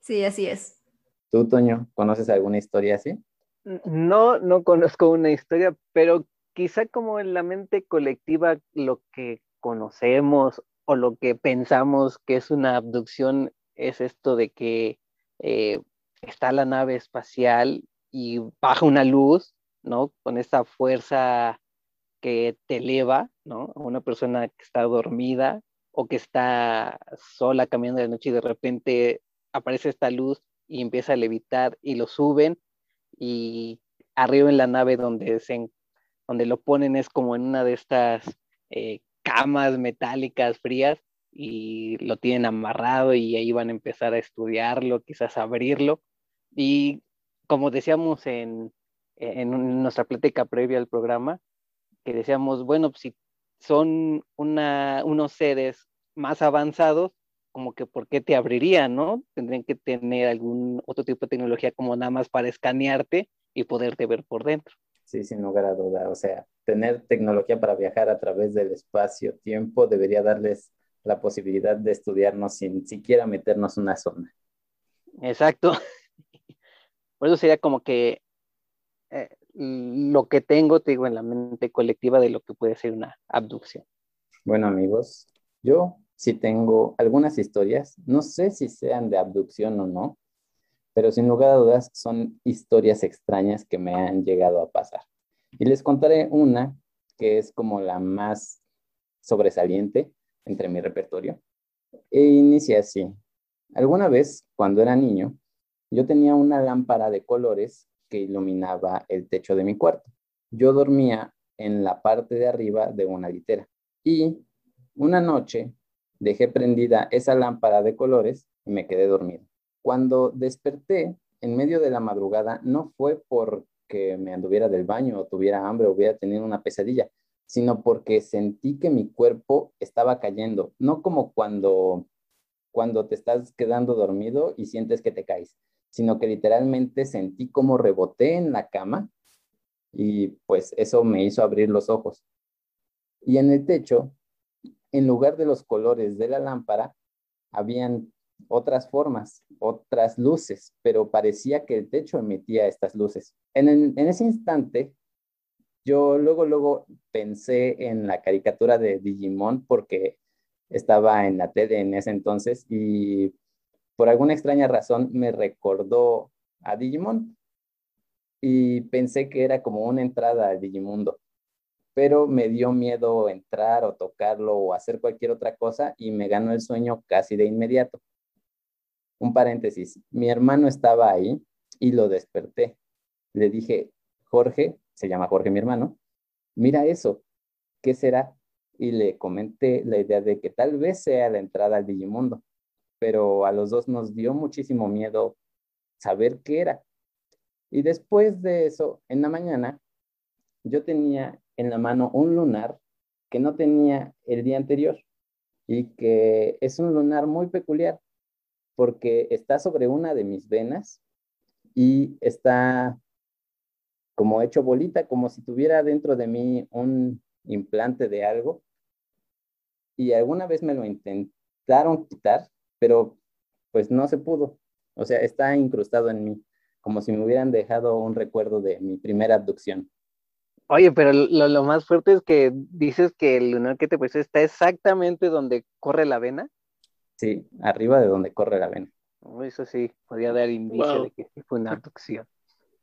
Sí, así es. ¿Tú, Toño, conoces alguna historia así? No, no conozco una historia, pero quizá como en la mente colectiva lo que conocemos o lo que pensamos que es una abducción es esto de que eh, está la nave espacial y baja una luz, ¿no? Con esa fuerza que te eleva, ¿no? A una persona que está dormida o que está sola caminando de noche y de repente aparece esta luz y empieza a levitar y lo suben y arriba en la nave donde, se, donde lo ponen es como en una de estas eh, camas metálicas frías y lo tienen amarrado y ahí van a empezar a estudiarlo, quizás abrirlo. Y como decíamos en, en nuestra plática previa al programa, que decíamos, bueno, pues, si son una, unos seres más avanzados, como que por qué te abrirían, ¿no? Tendrían que tener algún otro tipo de tecnología como nada más para escanearte y poderte ver por dentro. Sí, sin lugar a duda. O sea, tener tecnología para viajar a través del espacio-tiempo debería darles la posibilidad de estudiarnos sin siquiera meternos una zona. Exacto. (laughs) Por eso sería como que eh, lo que tengo, te digo, en la mente colectiva de lo que puede ser una abducción. Bueno, amigos, yo sí tengo algunas historias, no sé si sean de abducción o no, pero sin lugar a dudas son historias extrañas que me han llegado a pasar. Y les contaré una que es como la más sobresaliente entre mi repertorio. E inicia así. Alguna vez, cuando era niño, yo tenía una lámpara de colores que iluminaba el techo de mi cuarto. Yo dormía en la parte de arriba de una litera y una noche dejé prendida esa lámpara de colores y me quedé dormido. Cuando desperté en medio de la madrugada, no fue porque me anduviera del baño o tuviera hambre o hubiera tenido una pesadilla, sino porque sentí que mi cuerpo estaba cayendo, no como cuando cuando te estás quedando dormido y sientes que te caes, sino que literalmente sentí como reboté en la cama y pues eso me hizo abrir los ojos. Y en el techo en lugar de los colores de la lámpara, habían otras formas, otras luces, pero parecía que el techo emitía estas luces. En, ese instante, yo luego, luego pensé en la caricatura de Digimon porque estaba en la tele en ese entonces y por alguna extraña razón me recordó a Digimon y pensé que era como una entrada al Digimundo pero me dio miedo entrar o tocarlo o hacer cualquier otra cosa y me ganó el sueño casi de inmediato. Un paréntesis, mi hermano estaba ahí y lo desperté. Le dije, Jorge, se llama Jorge mi hermano, mira eso, ¿qué será? Y le comenté la idea de que tal vez sea la entrada al Digimundo, pero a los dos nos dio muchísimo miedo saber qué era. Y después de eso, en la mañana, yo tenía en la mano un lunar que no tenía el día anterior y que es un lunar muy peculiar porque está sobre una de mis venas y está como hecho bolita, como si tuviera dentro de mí un implante de algo. Y alguna vez me lo intentaron quitar, pero pues no se pudo. O sea, está incrustado en mí, como si me hubieran dejado un recuerdo de mi primera abducción. Oye, pero lo, más fuerte es que dices que el lunar que te puso está exactamente donde corre la vena. Sí, arriba de donde corre la vena. Eso sí, podría dar indicio de que fue una abducción.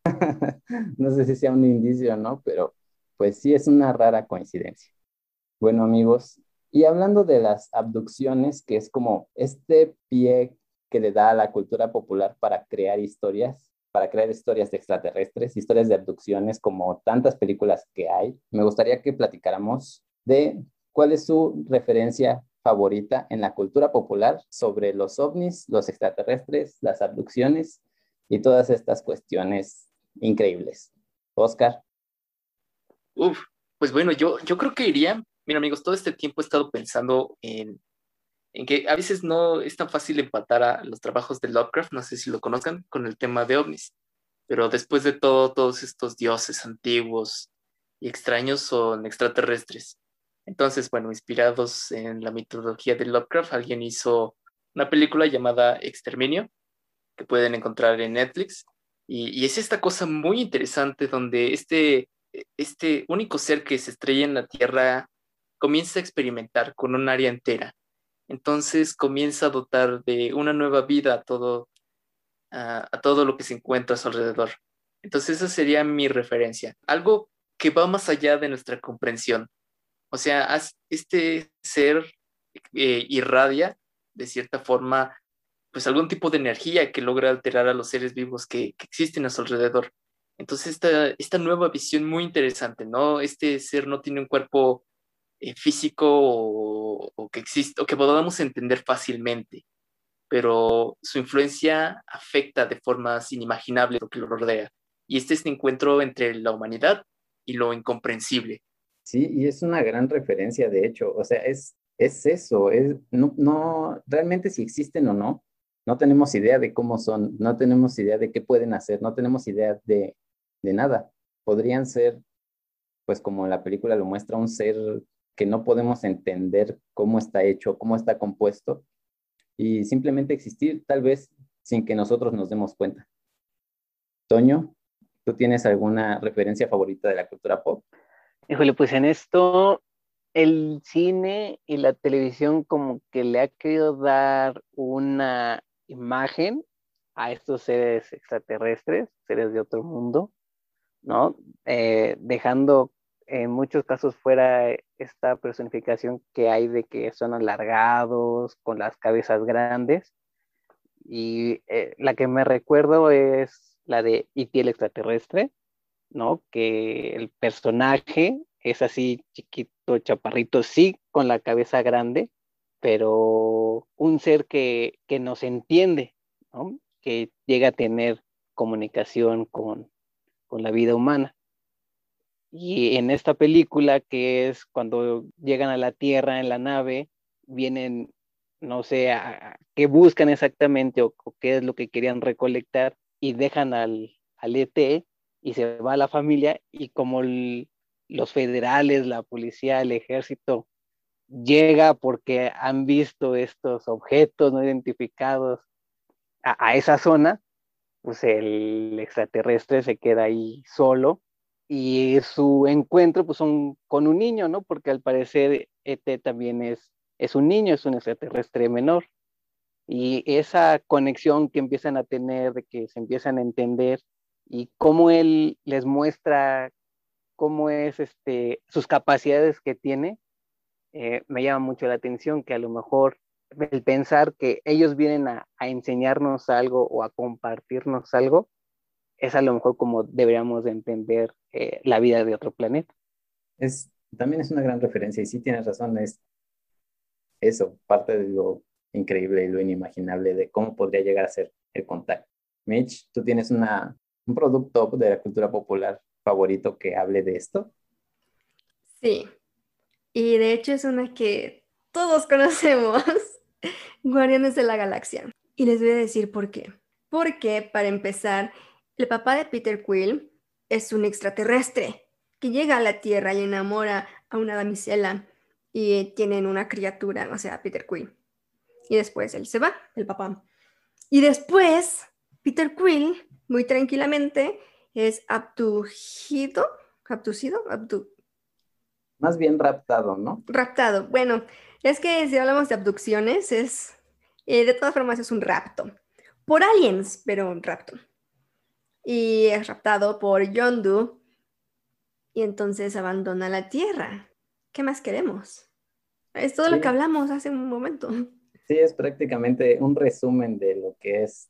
(laughs) no sé si sea un indicio o no, pero pues sí es una rara coincidencia. Bueno, amigos, y hablando de las abducciones, que es como este pie que le da a la cultura popular para crear historias, para crear historias de extraterrestres, historias de abducciones, como tantas películas que hay. Me gustaría que platicáramos de cuál es su referencia favorita en la cultura popular sobre los ovnis, los extraterrestres, las abducciones y todas estas cuestiones increíbles. Oscar. Uf, pues bueno, yo, yo creo que iría, mira amigos, todo este tiempo he estado pensando en en que a veces no es tan fácil empatar a los trabajos de Lovecraft, no sé si lo conozcan, con el tema de ovnis, pero después de todo, todos estos dioses antiguos y extraños son extraterrestres. Entonces, bueno, inspirados en la mitología de Lovecraft, alguien hizo una película llamada Exterminio, que pueden encontrar en Netflix, y, es esta cosa muy interesante donde este, este único ser que se estrella en la Tierra comienza a experimentar con un área entera entonces comienza a dotar de una nueva vida a todo, a, todo lo que se encuentra a su alrededor. Entonces esa sería mi referencia, algo que va más allá de nuestra comprensión. O sea, este ser eh, irradia de cierta forma pues algún tipo de energía que logra alterar a los seres vivos que, que existen a su alrededor. Entonces esta, esta nueva visión muy interesante, ¿no? Este ser no tiene un cuerpo eh, físico o, que existe, o que podamos entender fácilmente, pero su influencia afecta de formas inimaginables lo que lo rodea. Y este es el encuentro entre la humanidad y lo incomprensible. Sí, y es una gran referencia, de hecho, o sea, es, es eso, es, no, no, realmente si existen o no, no tenemos idea de cómo son, no tenemos idea de qué pueden hacer, no tenemos idea de, de nada. Podrían ser, pues como la película lo muestra, un ser que no podemos entender cómo está hecho, cómo está compuesto, y simplemente existir tal vez sin que nosotros nos demos cuenta. Toño, ¿tú tienes alguna referencia favorita de la cultura pop? Híjole, pues en esto el cine y la televisión como que le ha querido dar una imagen a estos seres extraterrestres, seres de otro mundo, ¿no? Eh, dejando en muchos casos fuera esta personificación que hay de que son alargados, con las cabezas grandes. Y eh, la que me recuerdo es la de E.T. el extraterrestre, ¿no? Que el personaje es así chiquito, chaparrito, sí, con la cabeza grande, pero un ser que, que nos entiende, ¿no? Que llega a tener comunicación con, con la vida humana. Y en esta película, que es cuando llegan a la Tierra en la nave, vienen, no sé, a, qué buscan exactamente o, qué es lo que querían recolectar y dejan al, al ET y se va a la familia y como los federales, la policía, el ejército llega porque han visto estos objetos no identificados a, a esa zona, pues el extraterrestre se queda ahí solo y su encuentro pues con un niño, ¿no? Porque al parecer ET también es, es un niño, es un extraterrestre menor. Y esa conexión que empiezan a tener, de que se empiezan a entender y cómo él les muestra cómo es este, sus capacidades que tiene, eh, me llama mucho la atención que a lo mejor el pensar que ellos vienen a enseñarnos algo o a compartirnos algo, es a lo mejor como deberíamos de entender eh, la vida de otro planeta. Es, también es una gran referencia y sí tienes razón, es eso, parte de lo increíble y lo inimaginable de cómo podría llegar a ser el contacto. Mitch, ¿tú tienes una, un producto de la cultura popular favorito que hable de esto? Sí, y de hecho es una que todos (laughs) conocemos, Guardianes de la Galaxia. Y les voy a decir por qué. Porque, para empezar, el papá de Peter Quill es un extraterrestre que llega a la Tierra y enamora a una damisela y tienen una criatura, o sea, Peter Quill. Y después él se va, el papá. Y después, Peter Quill, muy tranquilamente, es abducido, abducido, abdu Más bien raptado, ¿no? Raptado. Bueno, es que si hablamos de abducciones, es, eh, de todas formas, es un rapto. Por aliens, pero un rapto y es raptado por Yondu y entonces abandona la Tierra. ¿Qué más queremos? Es todo lo que hablamos hace un momento. Sí, es prácticamente un resumen de lo que es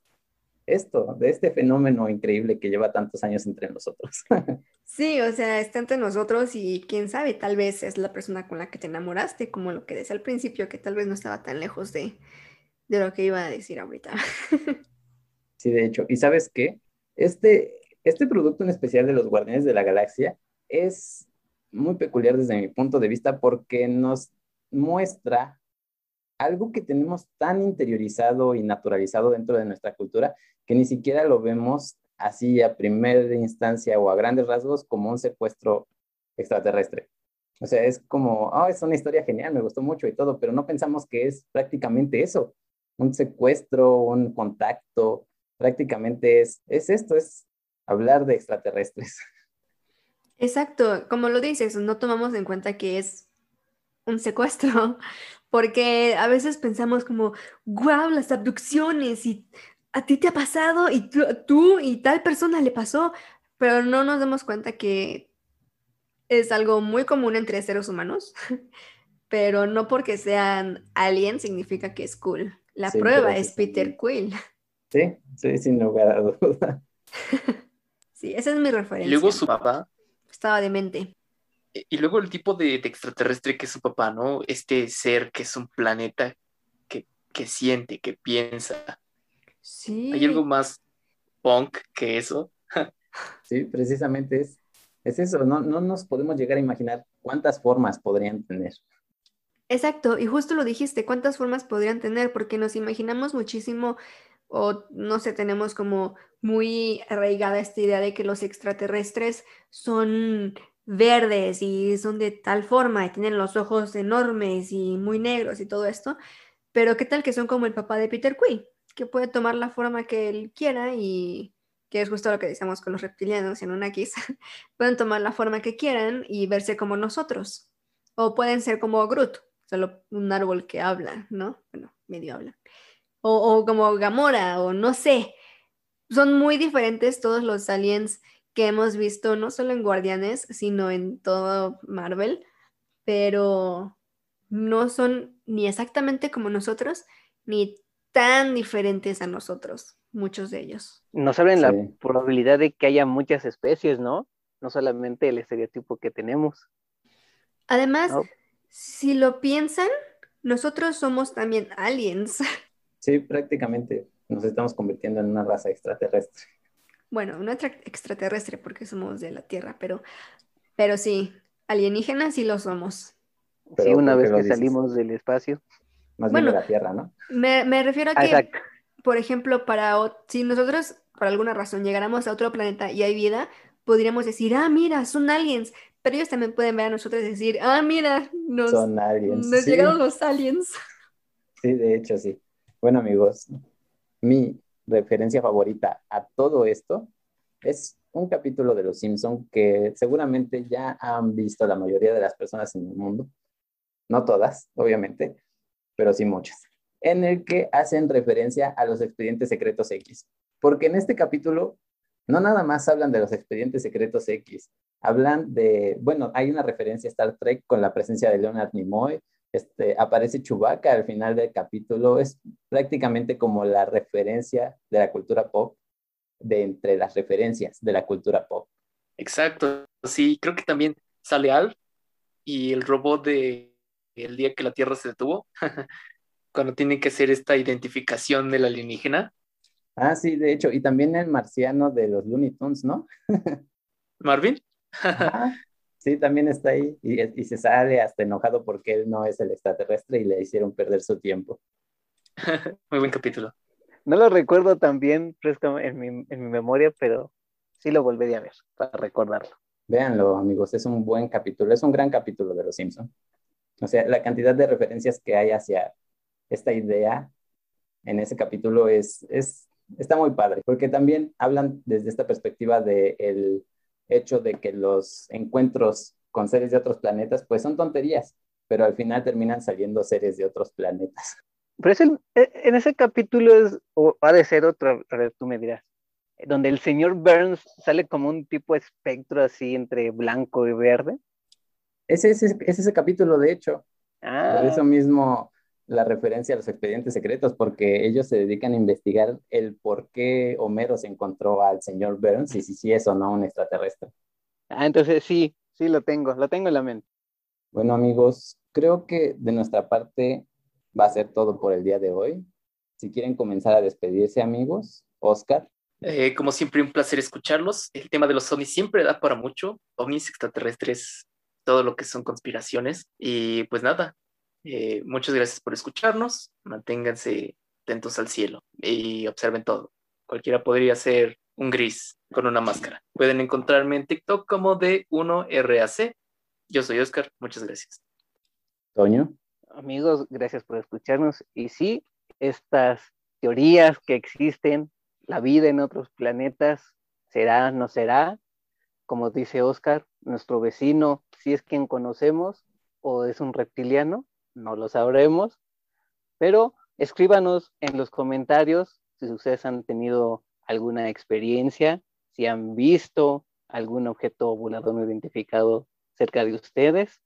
esto, de este fenómeno increíble que lleva tantos años entre nosotros. (laughs) Sí, o sea, está entre nosotros y quién sabe, tal vez es la persona con la que te enamoraste, como lo que decía al principio, que tal vez no estaba tan lejos de, de lo que iba a decir ahorita. (laughs) Sí, de hecho, ¿y sabes qué? Este, este producto en especial de los Guardianes de la Galaxia es muy peculiar desde mi punto de vista porque nos muestra algo que tenemos tan interiorizado y naturalizado dentro de nuestra cultura que ni siquiera lo vemos así a primera instancia o a grandes rasgos como un secuestro extraterrestre. O sea, es como, oh, es una historia genial, me gustó mucho y todo, pero no pensamos que es prácticamente eso, un secuestro, un contacto, prácticamente es, es esto, es hablar de extraterrestres. (laughs) Exacto, como lo dices, no tomamos en cuenta que es un secuestro, (laughs) porque a veces pensamos como, wow, las abducciones y a ti te ha pasado y tú, y tal persona le pasó, pero no nos damos cuenta que es algo muy común entre seres humanos, (laughs) pero no porque sean aliens significa que es cool. La prueba es Peter Quill. Sí, sí, sin lugar a duda. (laughs) sí, esa es mi referencia. luego su papá. Estaba demente. Y luego el tipo de, extraterrestre que es su papá, ¿no? Este ser que es un planeta que, que siente, que piensa. Sí. ¿Hay algo más punk que eso? sí, precisamente es, es eso. No, no nos podemos llegar a imaginar cuántas formas podrían tener. Exacto, y justo lo dijiste, cuántas formas podrían tener, porque nos imaginamos muchísimo o no sé, tenemos como muy arraigada esta idea de que los extraterrestres son verdes y son de tal forma y tienen los ojos enormes y muy negros y todo esto, pero qué tal que son como el papá de Peter Quill, que puede tomar la forma que él quiera y que es justo lo que decíamos con los reptilianos en una quiz, (laughs) pueden tomar la forma que quieran y verse como nosotros, o pueden ser como Groot, solo un árbol que habla, ¿no? Bueno, medio habla o, como Gamora, o no sé. Son muy diferentes todos los aliens que hemos visto, no solo en Guardianes, sino en todo Marvel, pero no son ni exactamente como nosotros, ni tan diferentes a nosotros, muchos de ellos. Nos abren la probabilidad de que haya muchas especies, ¿no? No solamente el estereotipo que tenemos. Además, si lo piensan, nosotros somos también aliens. (laughs) Sí, prácticamente nos estamos convirtiendo en una raza extraterrestre. Bueno, una extraterrestre porque somos de la Tierra, pero, pero sí, alienígenas sí lo somos. sí, una vez que salimos del espacio. Más bien de la Tierra, ¿no? Me, refiero a que, por ejemplo, para si nosotros por alguna razón llegáramos a otro planeta y hay vida, podríamos decir, ah, mira, son aliens, pero ellos también pueden ver a nosotros y decir, ah, mira, nos, son aliens. nos llegaron los aliens. Sí, de hecho, sí. Bueno, amigos, mi referencia favorita a todo esto es un capítulo de Los Simpson que seguramente ya han visto la mayoría de las personas en el mundo, no todas, obviamente, pero sí muchas, en el que hacen referencia a los expedientes secretos X. Porque en este capítulo no nada más hablan de los expedientes secretos X, hablan de, bueno, hay una referencia a Star Trek con la presencia de Leonard Nimoy, este, aparece Chewbacca al final del capítulo, es prácticamente como la referencia de la cultura pop, de entre las referencias de la cultura pop. Exacto, sí, creo que también sale Al y el robot de el día que la Tierra se detuvo, (laughs) cuando tiene que hacer esta identificación del alienígena. Ah, sí, de hecho, y también el marciano de los Looney Tunes, ¿no? (laughs) Marvin. Sí, también está ahí y, se sale hasta enojado porque él no es el extraterrestre y le hicieron perder su tiempo. (laughs) Muy buen capítulo. No lo recuerdo tan bien fresco en mi, en mi memoria, pero sí lo volvería a ver para recordarlo. Véanlo, amigos, es un buen capítulo, es un gran capítulo de Los Simpson. O sea, la cantidad de referencias que hay hacia esta idea en ese capítulo es, es está muy padre, porque también hablan desde esta perspectiva de el hecho de que los encuentros con seres de otros planetas, pues son tonterías, pero al final terminan saliendo seres de otros planetas. Pero es e, en ese capítulo es, o ha de ser otro, a ver, tú me dirás, donde el señor Burns sale como un tipo espectro así entre blanco y verde. Ese es ese, capítulo, de hecho. Ah. Por eso mismo la referencia a los expedientes secretos, porque ellos se dedican a investigar el por qué Homero se encontró al señor Burns y si sí es o no un extraterrestre. Ah, entonces sí, sí lo tengo, lo tengo en la mente. Bueno amigos, creo que de nuestra parte va a ser todo por el día de hoy. Si quieren comenzar a despedirse amigos, Oscar. Eh, como siempre, un placer escucharlos. El tema de los ovnis siempre da para mucho. Ovnis extraterrestres, todo lo que son conspiraciones. Y pues nada, eh, muchas gracias por escucharnos. Manténganse atentos al cielo y observen todo. Cualquiera podría ser un gris con una máscara. Pueden encontrarme en TikTok como de 1RAC. Yo soy Oscar. Muchas gracias. Toño. Amigos, gracias por escucharnos. Y sí, estas teorías que existen, la vida en otros planetas, será, no será, como dice Oscar, nuestro vecino, si es quien conocemos o es un reptiliano, no lo sabremos, pero escríbanos en los comentarios si ustedes han tenido alguna experiencia, si han visto algún objeto volador no identificado cerca de ustedes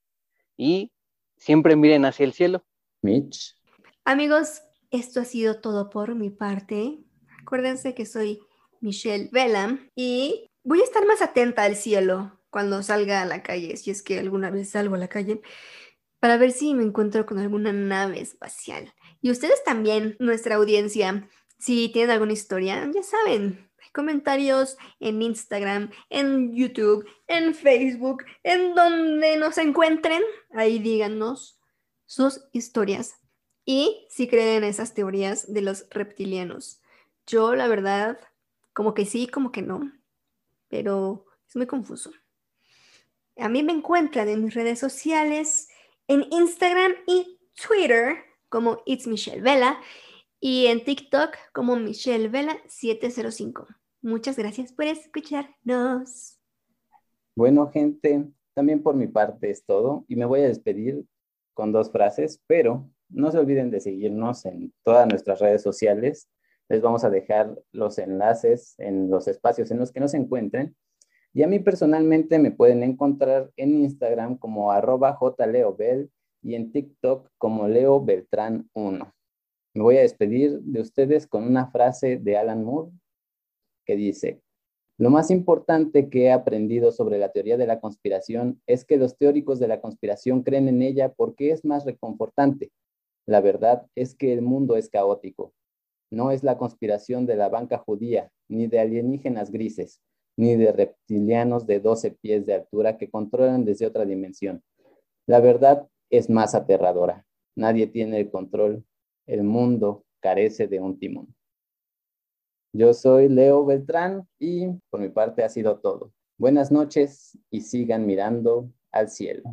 y siempre miren hacia el cielo. Mitch. Amigos, esto ha sido todo por mi parte. Acuérdense que soy Michelle Vela y voy a estar más atenta al cielo cuando salga a la calle, si es que alguna vez salgo a la calle, para ver si me encuentro con alguna nave espacial. Y ustedes también, nuestra audiencia, si tienen alguna historia, ya saben, comentarios en Instagram, en YouTube, en Facebook, en donde nos encuentren, ahí díganos sus historias y si creen en esas teorías de los reptilianos. Yo, la verdad, como que sí, como que no, pero es muy confuso. A mí me encuentran en mis redes sociales, en Instagram y Twitter como It's Michelle Vela y en TikTok como Michelle Vela 705. Muchas gracias por escucharnos. Bueno, gente, también por mi parte es todo y me voy a despedir con dos frases, pero no se olviden de seguirnos en todas nuestras redes sociales. Les vamos a dejar los enlaces en los espacios en los que nos encuentren. Y a mí personalmente me pueden encontrar en Instagram como arroba jleobel y en TikTok como Leo Beltrán 1. Me voy a despedir de ustedes con una frase de Alan Moore que dice, lo más importante que he aprendido sobre la teoría de la conspiración es que los teóricos de la conspiración creen en ella porque es más reconfortante. La verdad es que el mundo es caótico. No es la conspiración de la banca judía, ni de alienígenas grises, ni de reptilianos de 12 pies de altura que controlan desde otra dimensión. La verdad es más aterradora. Nadie tiene el control. El mundo carece de un timón. Yo soy Leo Beltrán y por mi parte ha sido todo. Buenas noches y sigan mirando al cielo.